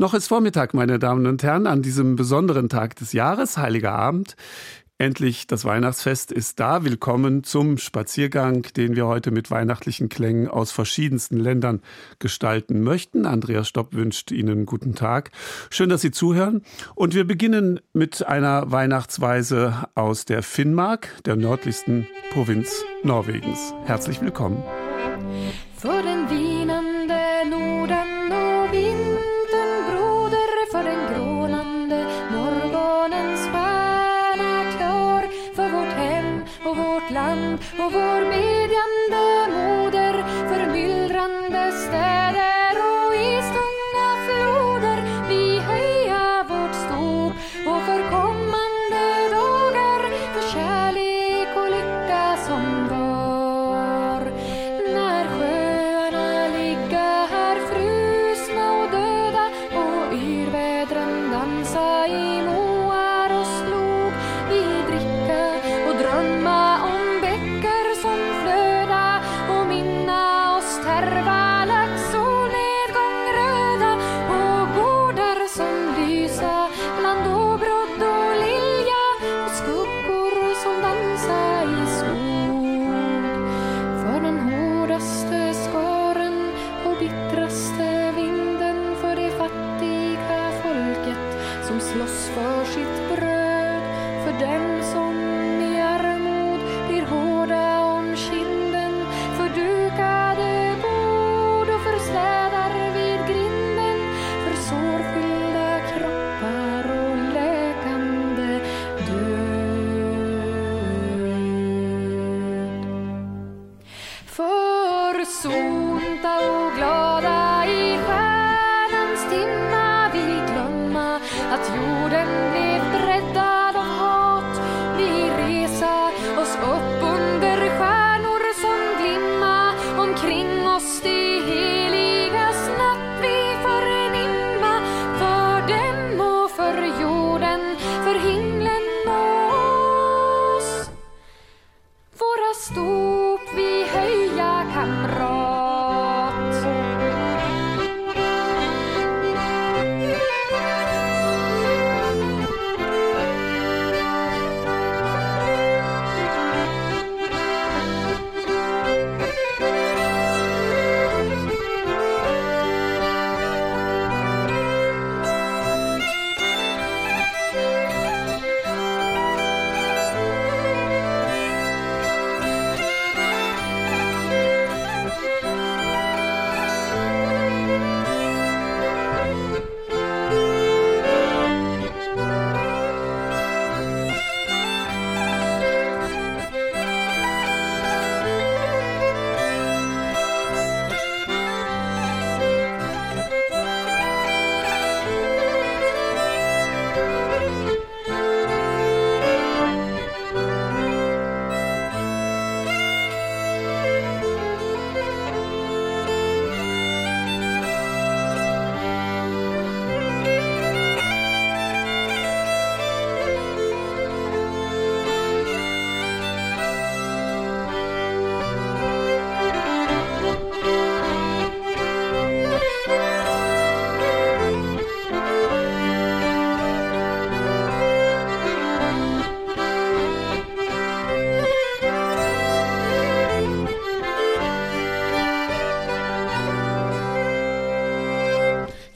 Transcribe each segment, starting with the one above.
Noch ist Vormittag, meine Damen und Herren, an diesem besonderen Tag des Jahres, Heiliger Abend. Endlich das Weihnachtsfest ist da. Willkommen zum Spaziergang, den wir heute mit weihnachtlichen Klängen aus verschiedensten Ländern gestalten möchten. Andreas Stopp wünscht Ihnen guten Tag. Schön, dass Sie zuhören. Und wir beginnen mit einer Weihnachtsweise aus der Finnmark, der nördlichsten Provinz Norwegens. Herzlich willkommen. morceaux.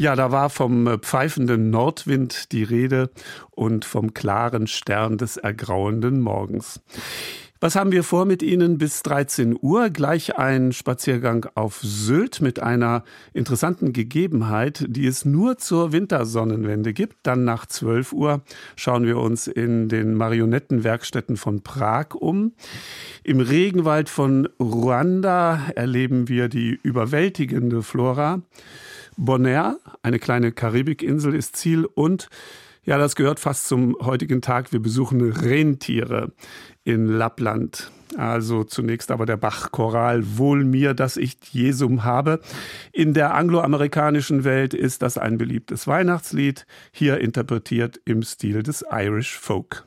Ja, da war vom äh, pfeifenden Nordwind die Rede und vom klaren Stern des ergrauenden Morgens. Was haben wir vor mit Ihnen bis 13 Uhr? Gleich ein Spaziergang auf Sylt mit einer interessanten Gegebenheit, die es nur zur Wintersonnenwende gibt. Dann nach 12 Uhr schauen wir uns in den Marionettenwerkstätten von Prag um. Im Regenwald von Ruanda erleben wir die überwältigende Flora. Bonaire, eine kleine Karibikinsel, ist Ziel und ja, das gehört fast zum heutigen Tag. Wir besuchen Rentiere in Lappland. Also zunächst aber der Bach-Choral Wohl mir, dass ich Jesum habe. In der angloamerikanischen Welt ist das ein beliebtes Weihnachtslied, hier interpretiert im Stil des Irish Folk.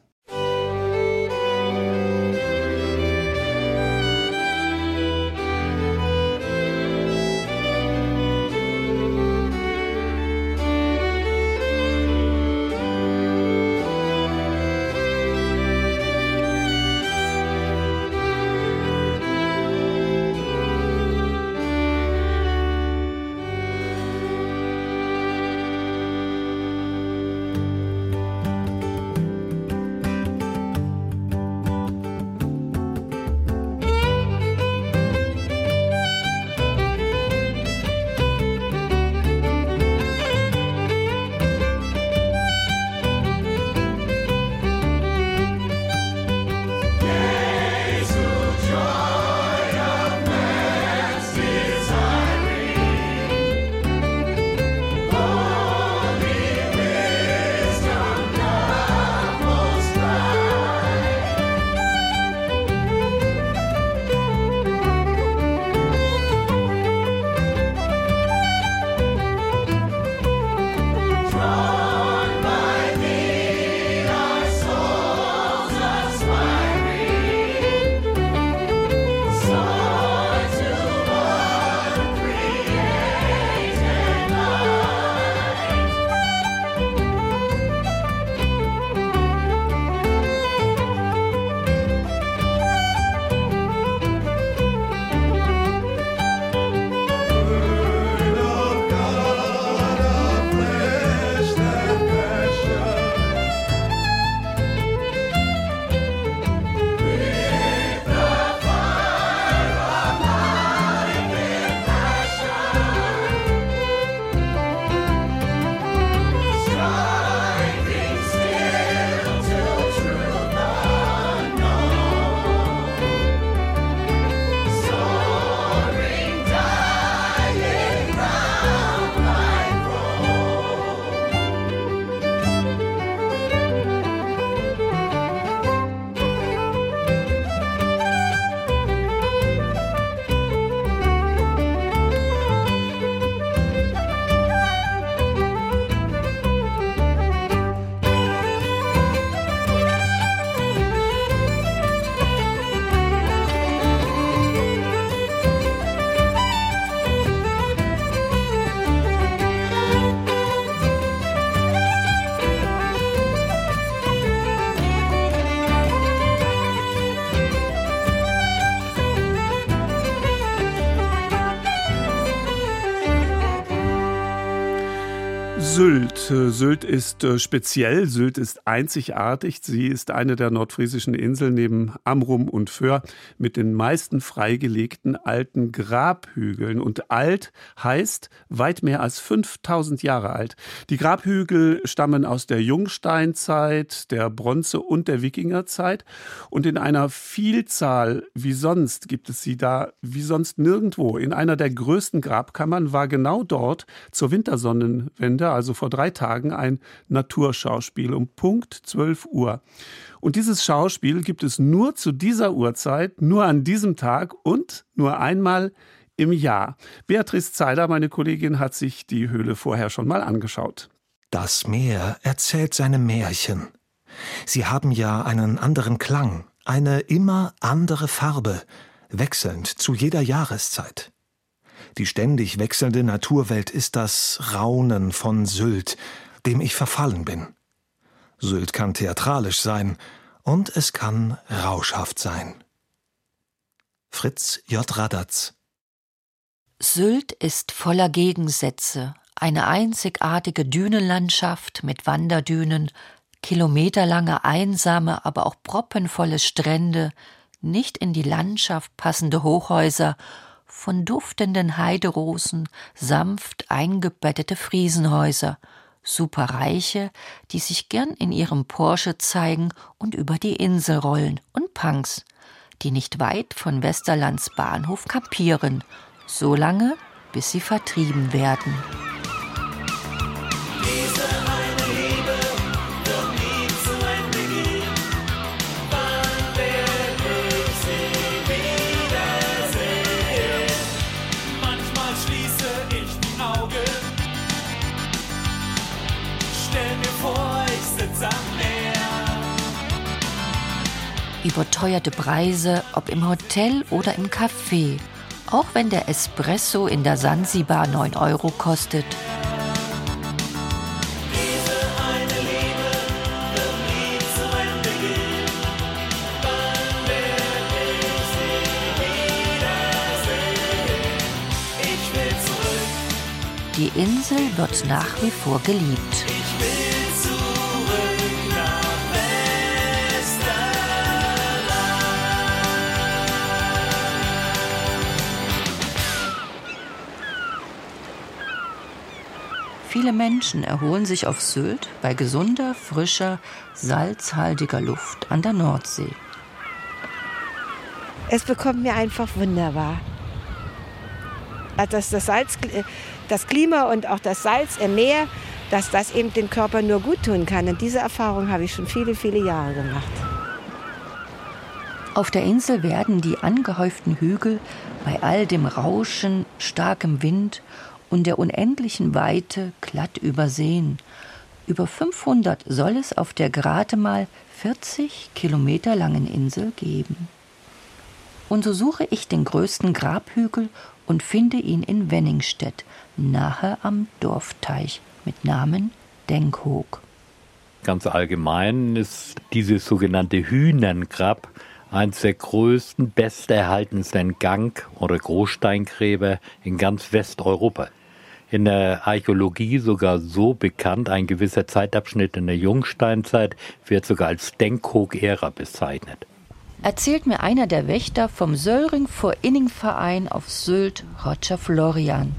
Sylt. Äh, Sylt ist äh, speziell, Sylt ist einzigartig. Sie ist eine der nordfriesischen Inseln neben Amrum und Föhr mit den meisten freigelegten alten Grabhügeln. Und alt heißt weit mehr als 5000 Jahre alt. Die Grabhügel stammen aus der Jungsteinzeit, der Bronze- und der Wikingerzeit. Und in einer Vielzahl wie sonst gibt es sie da wie sonst nirgendwo. In einer der größten Grabkammern war genau dort zur Wintersonnenwende, also also vor drei Tagen, ein Naturschauspiel um Punkt 12 Uhr. Und dieses Schauspiel gibt es nur zu dieser Uhrzeit, nur an diesem Tag und nur einmal im Jahr. Beatrice Zeiler, meine Kollegin, hat sich die Höhle vorher schon mal angeschaut. Das Meer erzählt seine Märchen. Sie haben ja einen anderen Klang, eine immer andere Farbe, wechselnd zu jeder Jahreszeit. Die ständig wechselnde Naturwelt ist das Raunen von Sylt, dem ich verfallen bin. Sylt kann theatralisch sein und es kann rauschhaft sein. Fritz J. Radatz Sylt ist voller Gegensätze, eine einzigartige Dünenlandschaft mit Wanderdünen, kilometerlange einsame, aber auch proppenvolle Strände, nicht in die Landschaft passende Hochhäuser von duftenden Heiderosen, sanft eingebettete Friesenhäuser, Superreiche, die sich gern in ihrem Porsche zeigen und über die Insel rollen, und Punks, die nicht weit von Westerlands Bahnhof kampieren, so lange, bis sie vertrieben werden. Überteuerte Preise, ob im Hotel oder im Café, auch wenn der Espresso in der Sansibar 9 Euro kostet. Die Insel wird nach wie vor geliebt. Viele Menschen erholen sich auf Sylt bei gesunder, frischer, salzhaltiger Luft an der Nordsee. Es bekommt mir einfach wunderbar. Also dass das, Salz, das Klima und auch das Salz im Meer, dass das eben den Körper nur gut tun kann. Und diese Erfahrung habe ich schon viele, viele Jahre gemacht. Auf der Insel werden die angehäuften Hügel bei all dem Rauschen, starkem Wind und der unendlichen Weite glatt übersehen. Über 500 soll es auf der gerade mal 40 Kilometer langen Insel geben. Und so suche ich den größten Grabhügel und finde ihn in Wenningstedt, nahe am Dorfteich mit Namen Denkhoog. Ganz allgemein ist dieses sogenannte Hühnengrab eines der größten, besterhaltensten Gang- oder Großsteingräber in ganz Westeuropa in der Archäologie sogar so bekannt, ein gewisser Zeitabschnitt in der Jungsteinzeit wird sogar als Denkhoog-Ära bezeichnet. Erzählt mir einer der Wächter vom Söllring vor Inning Verein auf Sylt, Roger Florian.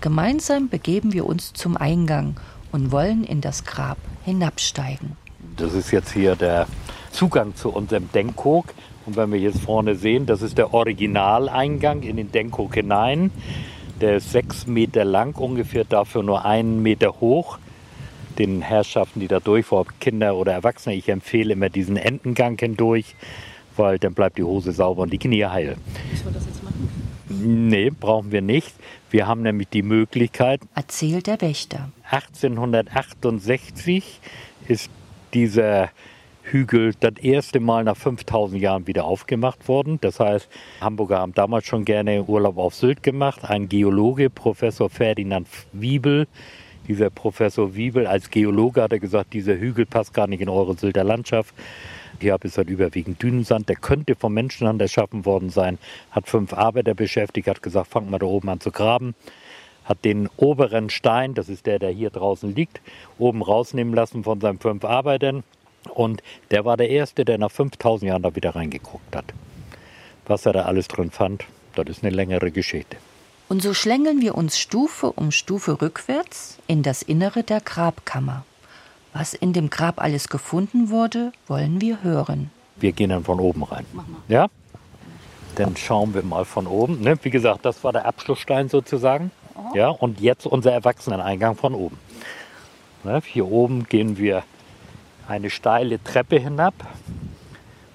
Gemeinsam begeben wir uns zum Eingang und wollen in das Grab hinabsteigen. Das ist jetzt hier der Zugang zu unserem Denkhoog. Und wenn wir jetzt vorne sehen, das ist der Originaleingang in den Denkhoog hinein. Der ist sechs Meter lang ungefähr, dafür nur einen Meter hoch. Den Herrschaften, die da durchfahren, Kinder oder Erwachsene, ich empfehle immer diesen Entengang hindurch, weil dann bleibt die Hose sauber und die Knie heil. Müssen wir das jetzt machen? Nee, brauchen wir nicht. Wir haben nämlich die Möglichkeit. Erzählt der Wächter. 1868 ist dieser Hügel das erste Mal nach 5000 Jahren wieder aufgemacht worden. Das heißt, Hamburger haben damals schon gerne Urlaub auf Sylt gemacht. Ein Geologe, Professor Ferdinand Wiebel, dieser Professor Wiebel als Geologe hat er gesagt, dieser Hügel passt gar nicht in eure Sylter Landschaft. Hier ist halt überwiegend Dünensand, der könnte vom Menschenhand erschaffen worden sein, hat fünf Arbeiter beschäftigt, hat gesagt, fangt mal da oben an zu graben hat den oberen Stein, das ist der, der hier draußen liegt, oben rausnehmen lassen von seinen fünf Arbeitern. Und der war der Erste, der nach 5000 Jahren da wieder reingeguckt hat. Was er da alles drin fand, das ist eine längere Geschichte. Und so schlängeln wir uns Stufe um Stufe rückwärts in das Innere der Grabkammer. Was in dem Grab alles gefunden wurde, wollen wir hören. Wir gehen dann von oben rein. Ja? Dann schauen wir mal von oben. Ne? Wie gesagt, das war der Abschlussstein sozusagen. Ja, und jetzt unser Erwachseneneingang von oben. Ne? Hier oben gehen wir eine steile Treppe hinab.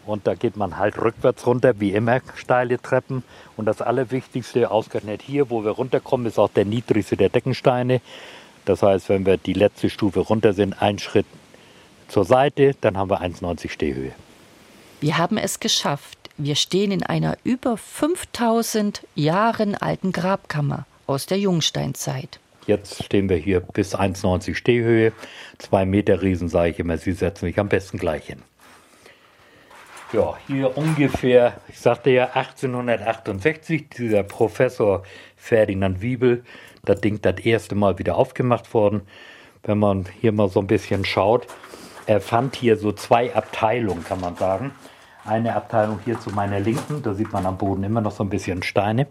Und da geht man halt rückwärts runter, wie immer steile Treppen. Und das Allerwichtigste, ausgerechnet hier, wo wir runterkommen, ist auch der niedrigste der Deckensteine. Das heißt, wenn wir die letzte Stufe runter sind, ein Schritt zur Seite, dann haben wir 1,90 Stehhöhe. Wir haben es geschafft. Wir stehen in einer über 5000 Jahren alten Grabkammer aus der Jungsteinzeit. Jetzt stehen wir hier bis 1,90 Stehhöhe. Zwei Meter Riesen, sage ich immer, Sie setzen sich am besten gleich hin. Ja, hier ungefähr, ich sagte ja 1868, dieser Professor Ferdinand Wiebel, das Ding das erste Mal wieder aufgemacht worden. Wenn man hier mal so ein bisschen schaut, er fand hier so zwei Abteilungen, kann man sagen. Eine Abteilung hier zu meiner Linken, da sieht man am Boden immer noch so ein bisschen Steine.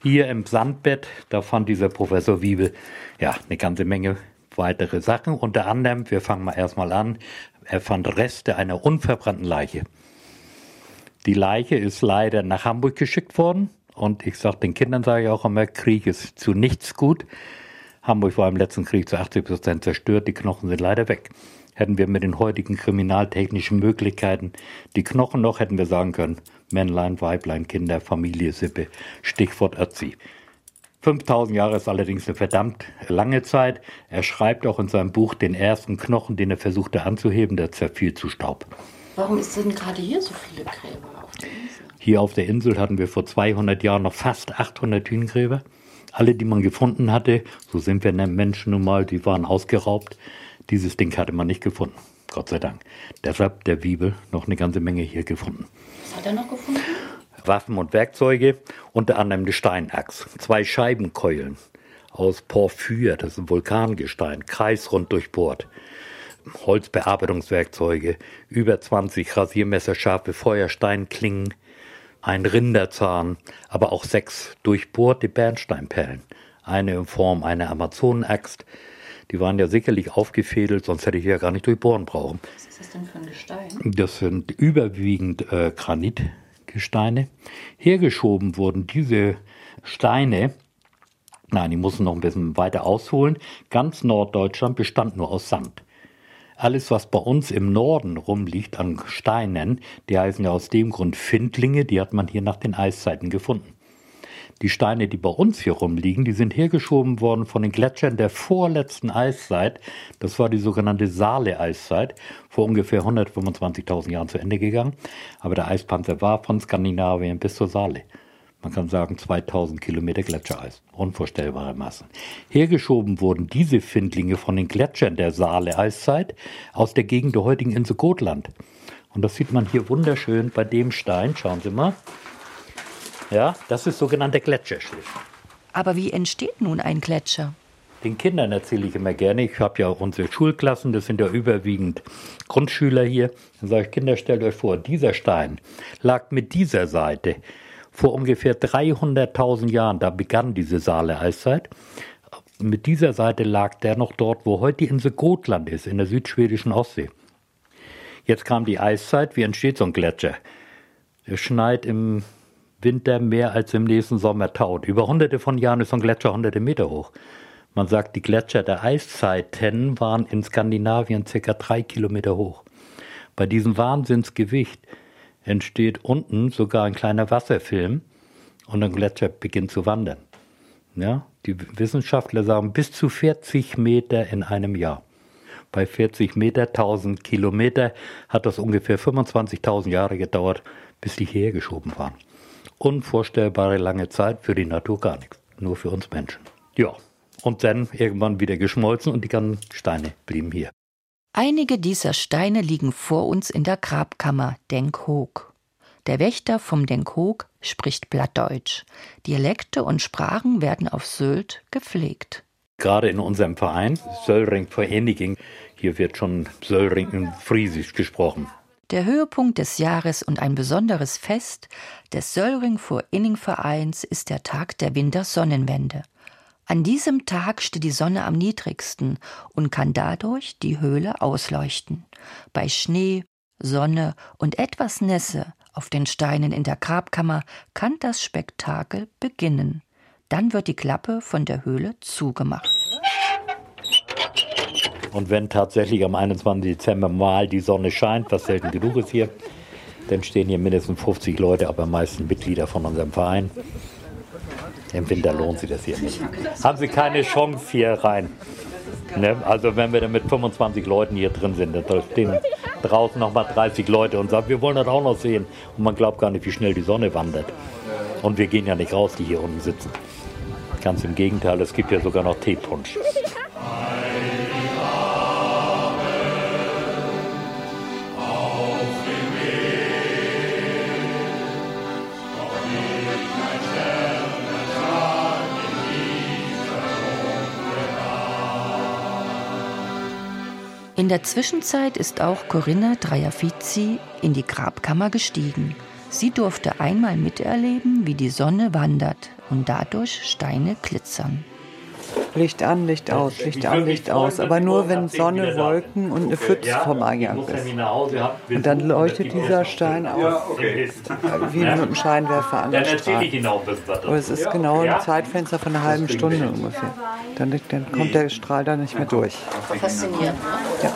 Hier im Sandbett, da fand dieser Professor Wiebel ja eine ganze Menge weitere Sachen. Unter anderem, wir fangen mal erstmal an, er fand Reste einer unverbrannten Leiche. Die Leiche ist leider nach Hamburg geschickt worden. Und ich sage den Kindern, sage ich auch immer, Krieg ist zu nichts gut. Hamburg war im letzten Krieg zu 80 Prozent zerstört, die Knochen sind leider weg. Hätten wir mit den heutigen kriminaltechnischen Möglichkeiten die Knochen noch, hätten wir sagen können, Männlein, Weiblein, Kinder, Familie, Sippe, Stichwort Ötzi. 5000 Jahre ist allerdings eine verdammt lange Zeit. Er schreibt auch in seinem Buch den ersten Knochen, den er versuchte anzuheben, der zerfiel zu Staub. Warum sind gerade hier so viele Gräber auf der Insel? Hier auf der Insel hatten wir vor 200 Jahren noch fast 800 Hühngräber. Alle, die man gefunden hatte, so sind wir Menschen nun mal, die waren ausgeraubt. Dieses Ding hatte man nicht gefunden. Gott sei Dank. Deshalb der Bibel noch eine ganze Menge hier gefunden. Was hat er noch gefunden? Waffen und Werkzeuge, unter anderem eine Steinachs, zwei Scheibenkeulen aus Porphyr, das ist ein Vulkangestein, kreisrund durchbohrt. Holzbearbeitungswerkzeuge, über 20 Rasiermesser, scharfe Feuersteinklingen, ein Rinderzahn, aber auch sechs durchbohrte Bernsteinperlen. Eine in Form einer Amazonenaxt. Die waren ja sicherlich aufgefädelt, sonst hätte ich ja gar nicht durchbohren brauchen. Was ist das denn für ein Gestein? Das sind überwiegend äh, Granitgesteine. Hergeschoben wurden diese Steine, nein, die mussten noch ein bisschen weiter ausholen. Ganz Norddeutschland bestand nur aus Sand. Alles, was bei uns im Norden rumliegt an Steinen, die heißen ja aus dem Grund Findlinge, die hat man hier nach den Eiszeiten gefunden. Die Steine, die bei uns hier rumliegen, die sind hergeschoben worden von den Gletschern der vorletzten Eiszeit. Das war die sogenannte Saale-Eiszeit, vor ungefähr 125.000 Jahren zu Ende gegangen. Aber der Eispanzer war von Skandinavien bis zur Saale. Man kann sagen 2000 Kilometer Gletschereis. Unvorstellbare Massen. Hergeschoben wurden diese Findlinge von den Gletschern der Saale-Eiszeit aus der Gegend der heutigen Insel Gotland. Und das sieht man hier wunderschön bei dem Stein. Schauen Sie mal. Ja, das ist sogenannter Gletscherschliff. Aber wie entsteht nun ein Gletscher? Den Kindern erzähle ich immer gerne. Ich habe ja auch unsere Schulklassen, das sind ja überwiegend Grundschüler hier. Dann sage ich, Kinder, stellt euch vor, dieser Stein lag mit dieser Seite vor ungefähr 300.000 Jahren. Da begann diese Saale-Eiszeit. Mit dieser Seite lag der noch dort, wo heute die Insel Gotland ist, in der südschwedischen Ostsee. Jetzt kam die Eiszeit. Wie entsteht so ein Gletscher? Es schneit im Winter mehr als im nächsten Sommer taut. Über hunderte von Jahren ist ein Gletscher hunderte Meter hoch. Man sagt, die Gletscher der Eiszeiten waren in Skandinavien circa drei Kilometer hoch. Bei diesem Wahnsinnsgewicht entsteht unten sogar ein kleiner Wasserfilm und ein Gletscher beginnt zu wandern. Ja, die Wissenschaftler sagen bis zu 40 Meter in einem Jahr. Bei 40 Meter, 1000 Kilometer hat das ungefähr 25.000 Jahre gedauert, bis die hierher geschoben waren unvorstellbare lange Zeit, für die Natur gar nichts, nur für uns Menschen. Ja, und dann irgendwann wieder geschmolzen und die ganzen Steine blieben hier. Einige dieser Steine liegen vor uns in der Grabkammer Denkhoog. Der Wächter vom Denkhoog spricht Blattdeutsch. Dialekte und Sprachen werden auf Sylt gepflegt. Gerade in unserem Verein, Söllring Vereinigung, hier wird schon Söllring in Friesisch gesprochen. Der Höhepunkt des Jahres und ein besonderes Fest des Söllring Inning Vereins ist der Tag der Wintersonnenwende. An diesem Tag steht die Sonne am niedrigsten und kann dadurch die Höhle ausleuchten. Bei Schnee, Sonne und etwas Nässe auf den Steinen in der Grabkammer kann das Spektakel beginnen. Dann wird die Klappe von der Höhle zugemacht. Und wenn tatsächlich am 21. Dezember mal die Sonne scheint, was selten genug ist hier, dann stehen hier mindestens 50 Leute, aber meistens Mitglieder von unserem Verein. Im Winter lohnt sich das hier nicht. Haben Sie keine Chance hier rein. Ne? Also wenn wir dann mit 25 Leuten hier drin sind, dann stehen draußen nochmal 30 Leute und sagen, wir wollen das auch noch sehen. Und man glaubt gar nicht, wie schnell die Sonne wandert. Und wir gehen ja nicht raus, die hier unten sitzen. Ganz im Gegenteil, es gibt ja sogar noch Teepunsch. In der Zwischenzeit ist auch Corinna Dreiafizi in die Grabkammer gestiegen. Sie durfte einmal miterleben, wie die Sonne wandert und dadurch Steine glitzern. Licht an, Licht aus, Licht an, Licht aus. Aber nur wenn Sonne, Wolken und eine Pfütze vom Eingang ist. Und dann leuchtet dieser Stein auf, wie mit einem Scheinwerfer an der Straße. Aber es ist genau ein Zeitfenster von einer halben Stunde ungefähr. Dann, dann kommt der Strahl da nicht mehr durch. Faszinierend. Ja.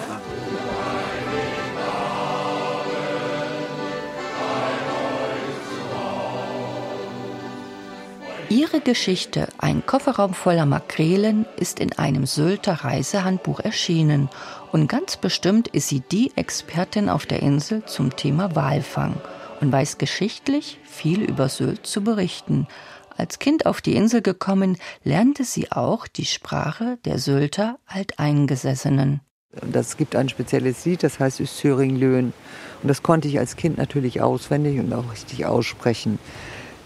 Ihre Geschichte, ein Kofferraum voller Makrelen, ist in einem Sylter Reisehandbuch erschienen. Und ganz bestimmt ist sie die Expertin auf der Insel zum Thema Walfang und weiß geschichtlich viel über Sylt zu berichten. Als Kind auf die Insel gekommen, lernte sie auch die Sprache der Sylter Alteingesessenen. Das gibt ein spezielles Lied, das heißt Söring-Löhn. Und das konnte ich als Kind natürlich auswendig und auch richtig aussprechen.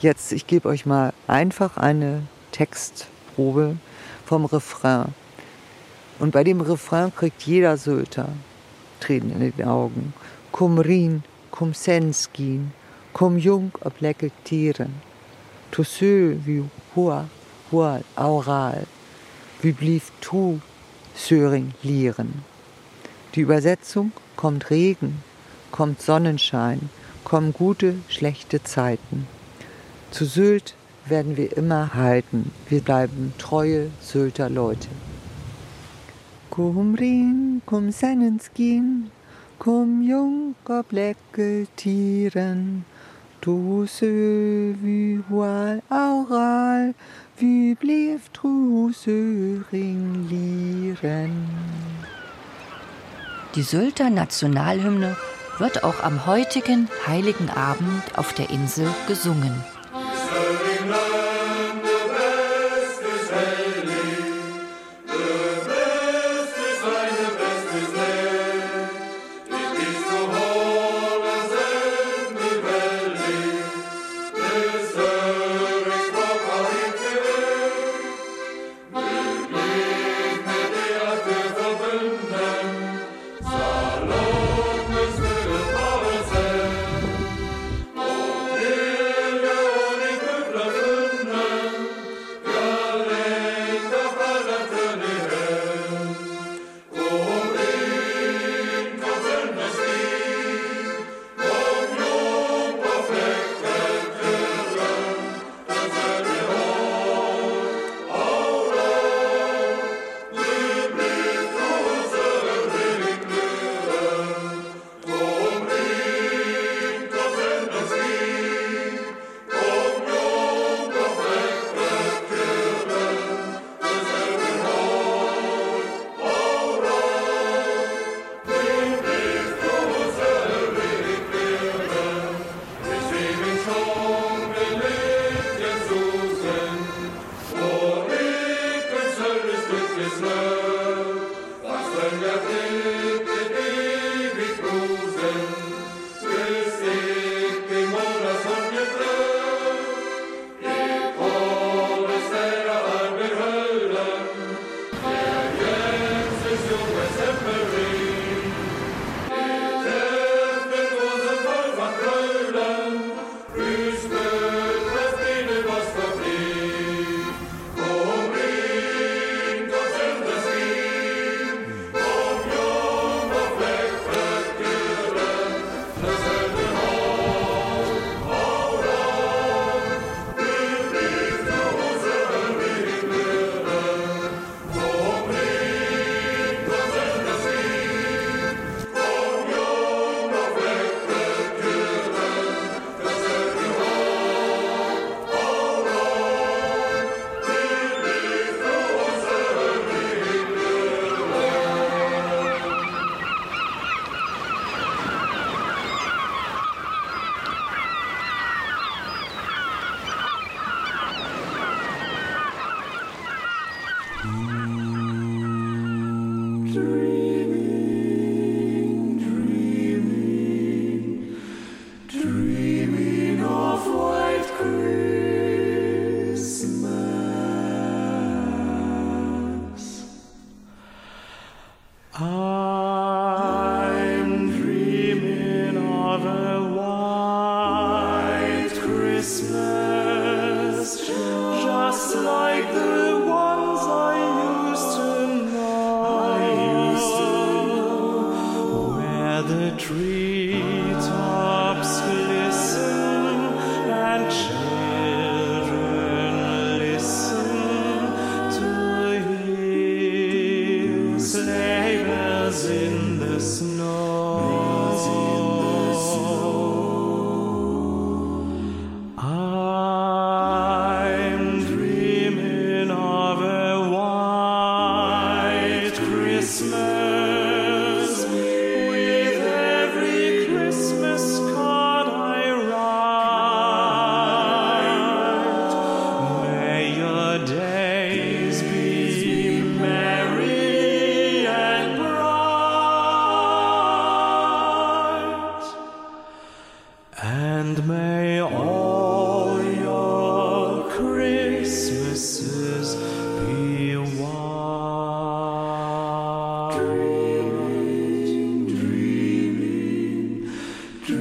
Jetzt, ich gebe euch mal einfach eine Textprobe vom Refrain. Und bei dem Refrain kriegt jeder Sylter Tränen in den Augen. Cum rin, cum senskin, cum jung ob tieren. Tu sö wie hua, hua, aural. Wie blieb tu, söring lieren. Die Übersetzung kommt Regen, kommt Sonnenschein, kommen gute, schlechte Zeiten. Zu Sylt werden wir immer halten. Wir bleiben treue Sylter Leute. Kum rin, kum sennenskin, kum junker blecke tieren. Du sö wie hual aural, wie blieb tru söring lieren. Die Sylter Nationalhymne wird auch am heutigen Heiligen Abend auf der Insel gesungen.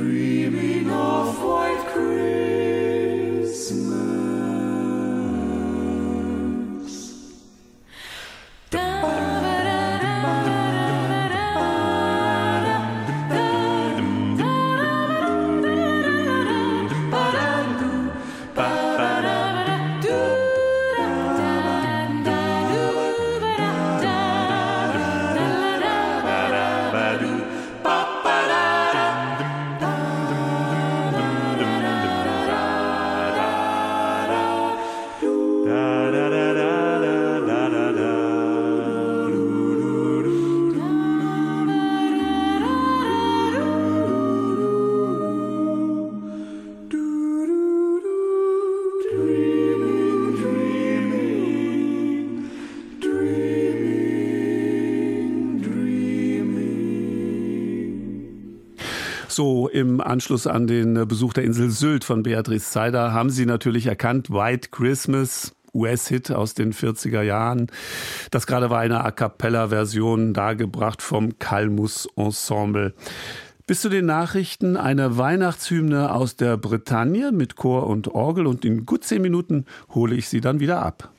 free. So, im Anschluss an den Besuch der Insel Sylt von Beatrice Zeider haben Sie natürlich erkannt, White Christmas. US-Hit aus den 40er Jahren. Das gerade war eine A cappella-Version dargebracht vom Kalmus Ensemble. Bis zu den Nachrichten eine Weihnachtshymne aus der Bretagne mit Chor und Orgel und in gut zehn Minuten hole ich Sie dann wieder ab.